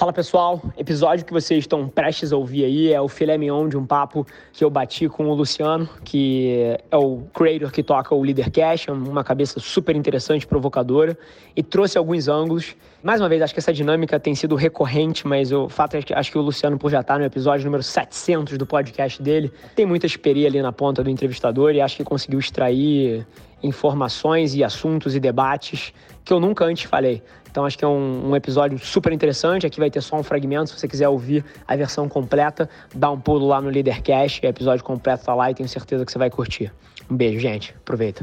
Fala pessoal, episódio que vocês estão prestes a ouvir aí é o filé mignon de um papo que eu bati com o Luciano, que é o creator que toca o Leader Cash, uma cabeça super interessante, provocadora, e trouxe alguns ângulos. Mais uma vez, acho que essa dinâmica tem sido recorrente, mas o fato é que acho que o Luciano, por já estar no episódio número 700 do podcast dele, tem muita experiência ali na ponta do entrevistador e acho que conseguiu extrair informações e assuntos e debates que eu nunca antes falei. Então acho que é um, um, episódio super interessante. Aqui vai ter só um fragmento. Se você quiser ouvir a versão completa, dá um pulo lá no Leadercast. O episódio completo tá lá e tenho certeza que você vai curtir. Um beijo, gente. Aproveita.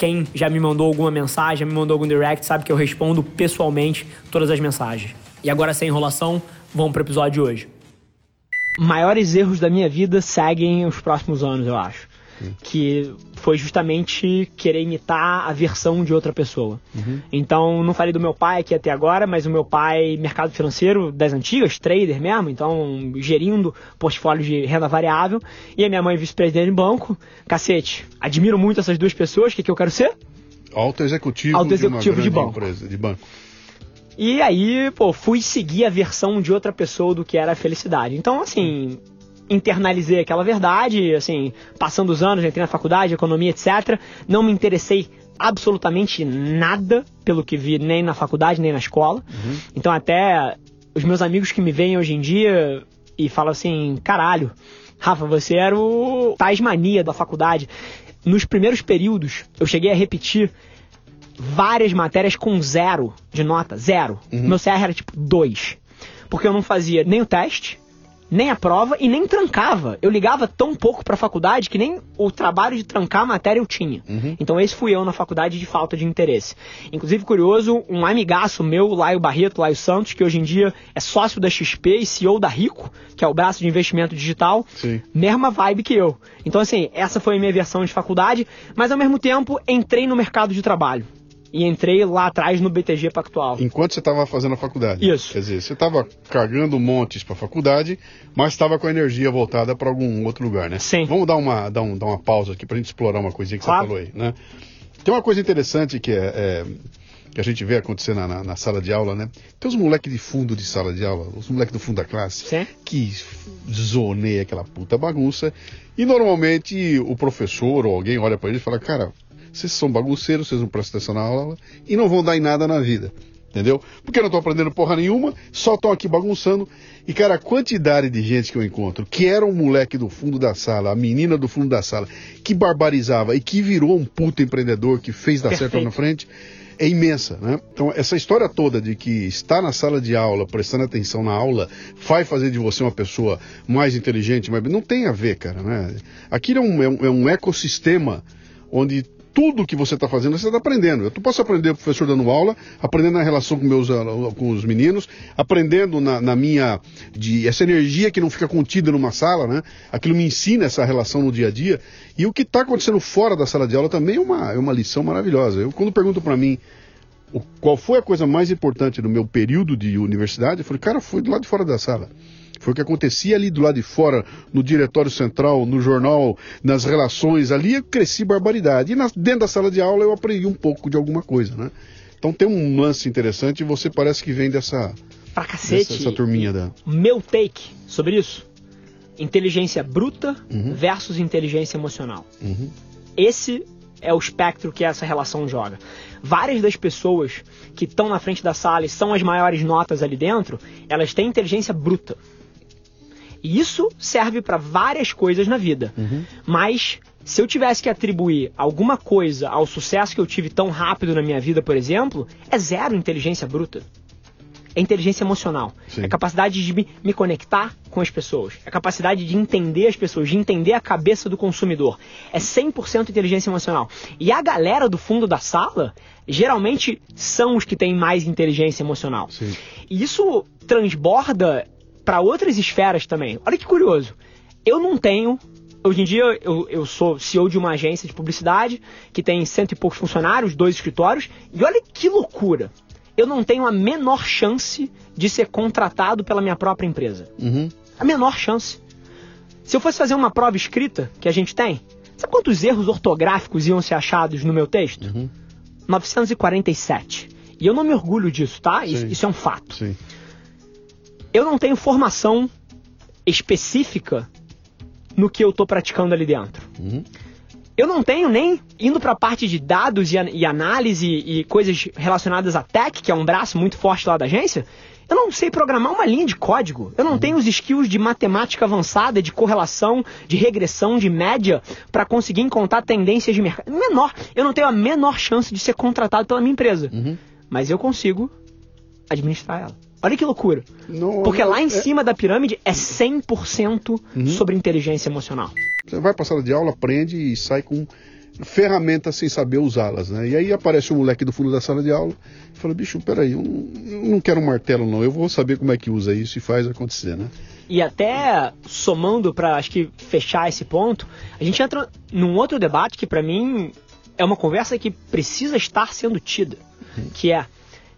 Quem já me mandou alguma mensagem, já me mandou algum direct, sabe que eu respondo pessoalmente todas as mensagens. E agora, sem enrolação, vamos para o episódio de hoje. Maiores erros da minha vida seguem os próximos anos, eu acho que foi justamente querer imitar a versão de outra pessoa. Uhum. Então, não falei do meu pai aqui até agora, mas o meu pai, mercado financeiro das antigas, trader mesmo, então gerindo portfólio de renda variável, e a minha mãe vice-presidente de banco. Cacete, admiro muito essas duas pessoas, o que, que eu quero ser? Alto executivo, Alto executivo de, de banco. Empresa, de banco. E aí, pô, fui seguir a versão de outra pessoa do que era a felicidade. Então, assim, internalizei aquela verdade, assim, passando os anos, entrei na faculdade, economia, etc. Não me interessei absolutamente nada pelo que vi nem na faculdade, nem na escola. Uhum. Então até os meus amigos que me veem hoje em dia e falam assim, caralho, Rafa, você era o Tasmania da faculdade. Nos primeiros períodos, eu cheguei a repetir várias matérias com zero de nota, zero. Uhum. Meu CR era tipo dois. Porque eu não fazia nem o teste, nem a prova e nem trancava. Eu ligava tão pouco para a faculdade que nem o trabalho de trancar a matéria eu tinha. Uhum. Então esse fui eu na faculdade de falta de interesse. Inclusive, curioso, um amigaço meu, Laio Barreto, Laio Santos, que hoje em dia é sócio da XP e CEO da Rico, que é o braço de investimento digital, Sim. mesma vibe que eu. Então assim, essa foi a minha versão de faculdade, mas ao mesmo tempo entrei no mercado de trabalho e entrei lá atrás no BTG Pactual. Enquanto você estava fazendo a faculdade? Isso. Quer dizer, você estava carregando montes para a faculdade, mas estava com a energia voltada para algum outro lugar, né? Sim. Vamos dar uma, dar um, dar uma pausa aqui para a gente explorar uma coisinha que claro. você falou aí, né? Tem uma coisa interessante que é, é que a gente vê acontecer na, na, na, sala de aula, né? Tem os moleques de fundo de sala de aula, os moleques do fundo da classe, Sim. que zoneia aquela puta bagunça. E normalmente o professor ou alguém olha para eles e fala, cara, vocês são bagunceiros, vocês não prestam atenção na aula e não vão dar em nada na vida. Entendeu? Porque não estão aprendendo porra nenhuma, só estão aqui bagunçando. E, cara, a quantidade de gente que eu encontro, que era um moleque do fundo da sala, a menina do fundo da sala, que barbarizava e que virou um puto empreendedor, que fez dar Perfeito. certo na frente, é imensa, né? Então, essa história toda de que estar na sala de aula, prestando atenção na aula, vai fazer de você uma pessoa mais inteligente, mas não tem a ver, cara, né? Aquilo é um, é um, é um ecossistema onde tudo que você está fazendo, você está aprendendo. Eu posso aprender professor dando aula, aprendendo na relação com, meus, com os meninos, aprendendo na, na, minha. De, essa energia que não fica contida numa sala, né? Aquilo me ensina essa relação no dia a dia. E o que está acontecendo fora da sala de aula também é uma, é uma lição maravilhosa. Eu, quando pergunto para mim o, qual foi a coisa mais importante no meu período de universidade, eu falei, cara, foi do lado de fora da sala. Foi o que acontecia ali do lado de fora, no diretório central, no jornal, nas relações ali, eu cresci barbaridade. E na, dentro da sala de aula eu aprendi um pouco de alguma coisa, né? Então tem um lance interessante e você parece que vem dessa. Pra cacete. Dessa, essa turminha da. Meu take sobre isso: inteligência bruta uhum. versus inteligência emocional. Uhum. Esse é o espectro que essa relação joga. Várias das pessoas que estão na frente da sala e são as maiores notas ali dentro, elas têm inteligência bruta. E isso serve para várias coisas na vida. Uhum. Mas se eu tivesse que atribuir alguma coisa ao sucesso que eu tive tão rápido na minha vida, por exemplo, é zero inteligência bruta. É inteligência emocional. Sim. É capacidade de me, conectar com as pessoas. É capacidade de entender as pessoas, de entender a cabeça do consumidor. É 100% inteligência emocional. E a galera do fundo da sala, geralmente, são os que têm mais inteligência emocional. Sim. E isso transborda para outras esferas também. Olha que curioso. Eu não tenho Hoje em dia eu, eu sou CEO de uma agência de publicidade que tem cento e poucos funcionários, dois escritórios, e olha que loucura! Eu não tenho a menor chance de ser contratado pela minha própria empresa. Uhum. A menor chance. Se eu fosse fazer uma prova escrita que a gente tem, sabe quantos erros ortográficos iam ser achados no meu texto? Uhum. 947. E eu não me orgulho disso, tá? Isso, Sim. isso é um fato. Sim. Eu não tenho formação específica no que eu tô praticando ali dentro. Uhum. Eu não tenho nem indo para a parte de dados e, e análise e coisas relacionadas a tech, que é um braço muito forte lá da agência. Eu não sei programar uma linha de código. Eu não tenho os skills de matemática avançada, de correlação, de regressão, de média, para conseguir encontrar tendências de mercado. Menor. Eu não tenho a menor chance de ser contratado pela minha empresa. Uhum. Mas eu consigo administrar ela. Olha que loucura. Não- Porque lá em é- cima da pirâmide é 100% sobre inteligência emocional. Você vai pra sala de aula, aprende e sai com ferramentas sem saber usá-las, né? E aí aparece um moleque do fundo da sala de aula e fala, bicho, peraí, eu não, eu não quero um martelo não, eu vou saber como é que usa isso e faz acontecer, né? E até somando para acho que fechar esse ponto, a gente entra num outro debate que para mim é uma conversa que precisa estar sendo tida, que é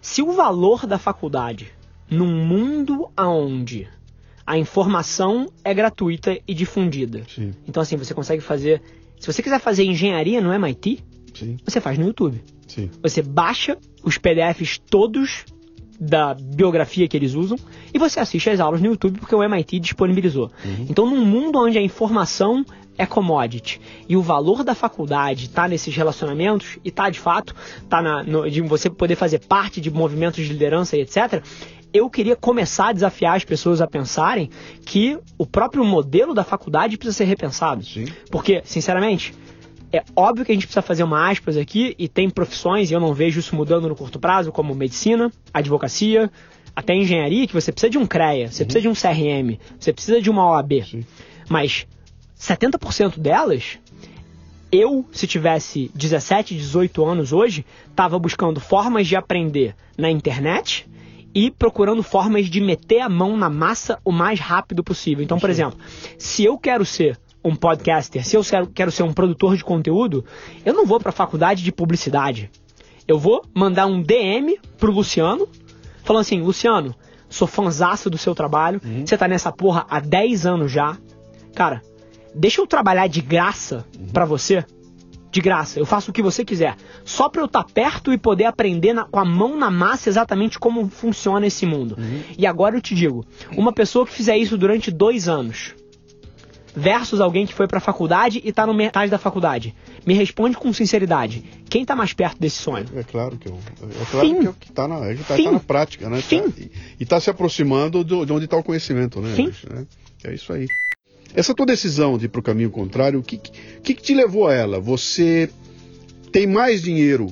se o valor da faculdade num mundo aonde a informação é gratuita e difundida. Sim, Então assim, você consegue fazer, se você quiser fazer engenharia no MIT, sim, você faz no YouTube. sim. Você baixa os PDFs todos da biografia que eles usam e você assiste as aulas no YouTube porque o MIT disponibilizou. Então, num mundo onde a informação é commodity e o valor da faculdade está nesses relacionamentos e está de fato, tá na, no- de você poder fazer parte de movimentos de liderança e etc. Eu queria começar a desafiar as pessoas a pensarem que o próprio modelo da faculdade precisa ser repensado. Sim. Porque, sinceramente, é óbvio que a gente precisa fazer uma aspas aqui e tem profissões, e eu não vejo isso mudando no curto prazo, como medicina, advocacia, até engenharia, que você precisa de um CREA, você precisa de um CRM, você precisa de uma OAB. Sim. Mas 70% delas, eu, se tivesse 17, 18 anos hoje, estava buscando formas de aprender na internet e procurando formas de meter a mão na massa o mais rápido possível. Então, por exemplo, se eu quero ser um podcaster, se eu quero- quero ser um produtor de conteúdo, eu não vou para a faculdade de publicidade. Eu vou mandar um DM pro Luciano, falando assim, Luciano, sou fanzaço do seu trabalho, você tá nessa porra há 10 anos já. Cara, deixa eu trabalhar de graça pra você. De graça, eu faço o que você quiser. Só pra eu estar perto e poder aprender na- com a mão na massa exatamente como funciona esse mundo. E agora eu te digo: uma pessoa que fizer isso durante dois anos, versus alguém que foi pra faculdade e tá no metade da faculdade. Me responde com sinceridade: quem tá mais perto desse sonho? É claro que, eu, é claro Fim. que, o que tá na, é que tá, tá na prática, né? Fim. Tá- e, e tá se aproximando do- de onde está o conhecimento, né? Fim. né? É isso aí. Essa tua decisão de ir pro caminho contrário, o que, que, que te levou a ela? Você tem mais dinheiro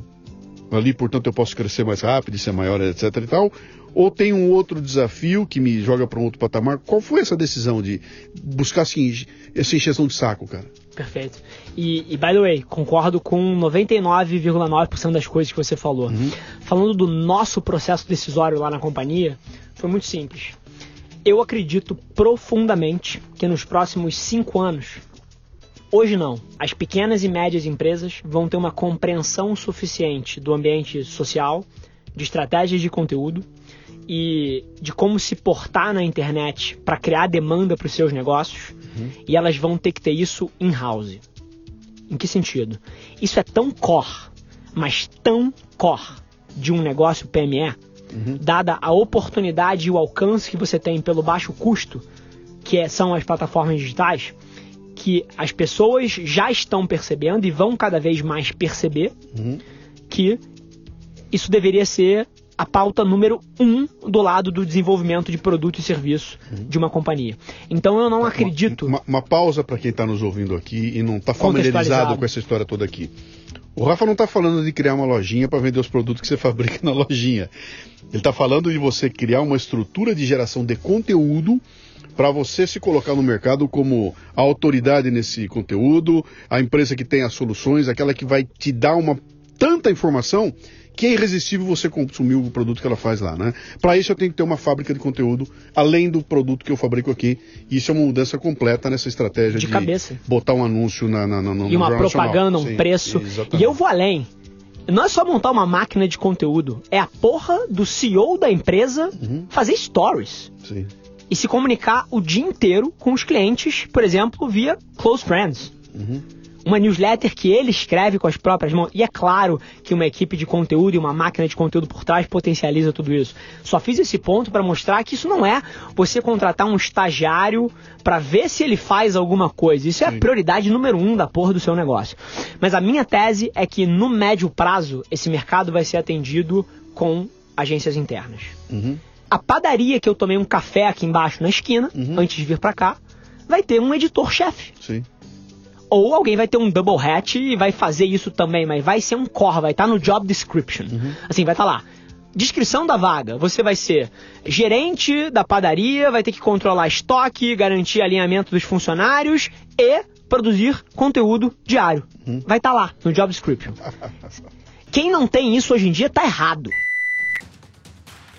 ali, portanto eu posso crescer mais rápido, ser maior, etc e tal? Ou tem um outro desafio que me joga para um outro patamar? Qual foi essa decisão de buscar assim, essa encheção de saco, cara? Perfeito. E, e, by the way, concordo com 99,9% das coisas que você falou. Falando do nosso processo decisório lá na companhia, foi muito simples. Eu acredito profundamente que nos próximos cinco anos, hoje não, as pequenas e médias empresas vão ter uma compreensão suficiente do ambiente social, de estratégias de conteúdo e de como se portar na internet para criar demanda para os seus negócios e elas vão ter que ter isso in-house. Em que sentido? Isso é tão core, mas tão core de um negócio PME, dada a oportunidade e o alcance que você tem pelo baixo custo, que é- são as plataformas digitais, que as pessoas já estão percebendo e vão cada vez mais perceber que isso deveria ser a pauta número um do lado do desenvolvimento de produto e serviço de uma companhia. Então eu não acredito. Uma, uma pausa para quem está nos ouvindo aqui e não está familiarizado com essa história toda aqui. O Rafa não está falando de criar uma lojinha para vender os produtos que você fabrica na lojinha. Ele está falando de você criar uma estrutura de geração de conteúdo para você se colocar no mercado como a autoridade nesse conteúdo, a empresa que tem as soluções, aquela que vai te dar uma tanta informação que é irresistível você consumir o produto que ela faz lá, né? Para isso eu tenho que ter uma fábrica de conteúdo além do produto que eu fabrico aqui. E isso é uma mudança completa nessa estratégia de, de cabeça. botar um anúncio na, na, na, no E uma propaganda, um Sim, preço. Exatamente. E eu vou além. Não é só montar uma máquina de conteúdo, é a porra do CEO da empresa uhum. fazer stories. Sim. E se comunicar o dia inteiro com os clientes, por exemplo, via close friends. Uhum uma newsletter que ele escreve com as próprias mãos. E é claro que uma equipe de conteúdo e uma máquina de conteúdo por trás potencializa tudo isso. Só fiz esse ponto para mostrar que isso não é você contratar um estagiário para ver se ele faz alguma coisa. Isso é a prioridade número um da porra do seu negócio. Mas a minha tese é que no médio prazo esse mercado vai ser atendido com agências internas. Uhum. A padaria que eu tomei um café aqui embaixo na esquina, uhum. antes de vir para cá, vai ter um editor-chefe. Sim. Ou alguém vai ter um double hat e vai fazer isso também, mas vai ser um core, vai estar tá no job description. Uhum. Assim, vai estar tá lá. Descrição da vaga: você vai ser gerente da padaria, vai ter que controlar estoque, garantir alinhamento dos funcionários e produzir conteúdo diário. Uhum. Vai estar tá lá no job description. Quem não tem isso hoje em dia está errado.